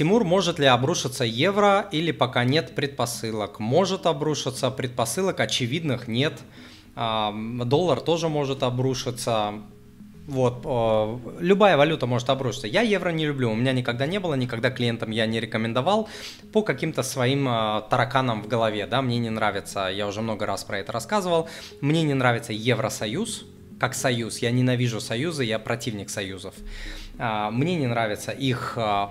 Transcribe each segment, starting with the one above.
Тимур, может ли обрушиться евро или пока нет предпосылок? Может обрушиться, предпосылок очевидных нет. А, доллар тоже может обрушиться. Вот, э, любая валюта может обрушиться. Я евро не люблю, у меня никогда не было, никогда клиентам я не рекомендовал по каким-то своим э, тараканам в голове, да, мне не нравится, я уже много раз про это рассказывал, мне не нравится Евросоюз, как союз, я ненавижу союзы, я противник союзов. А, мне не нравится их э,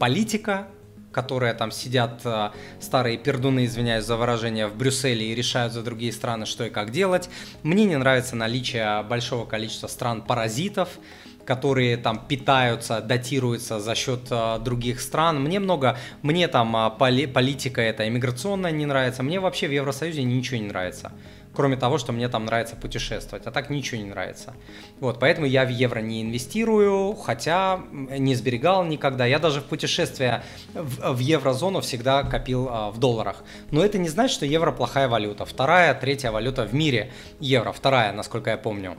политика, которые там сидят э, старые пердуны, извиняюсь за выражение, в Брюсселе и решают за другие страны, что и как делать. Мне не нравится наличие большого количества стран-паразитов, которые там питаются, датируются за счет э, других стран. Мне много, мне там э, поли, политика эта иммиграционная не нравится, мне вообще в Евросоюзе ничего не нравится кроме того, что мне там нравится путешествовать, а так ничего не нравится. Вот, поэтому я в евро не инвестирую, хотя не сберегал никогда. Я даже в путешествие в, в еврозону всегда копил а, в долларах. Но это не значит, что евро плохая валюта. Вторая, третья валюта в мире евро, вторая, насколько я помню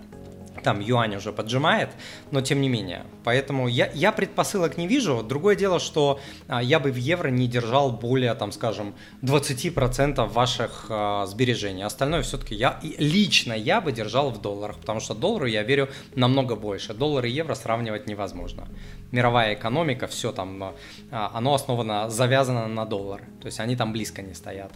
там юань уже поджимает, но тем не менее. Поэтому я, я предпосылок не вижу. Другое дело, что а, я бы в евро не держал более, там, скажем, 20% ваших а, сбережений. Остальное все-таки я, лично я бы держал в долларах, потому что доллару я верю намного больше. Доллар и евро сравнивать невозможно. Мировая экономика, все там, а, оно основано, завязано на доллар. То есть они там близко не стоят.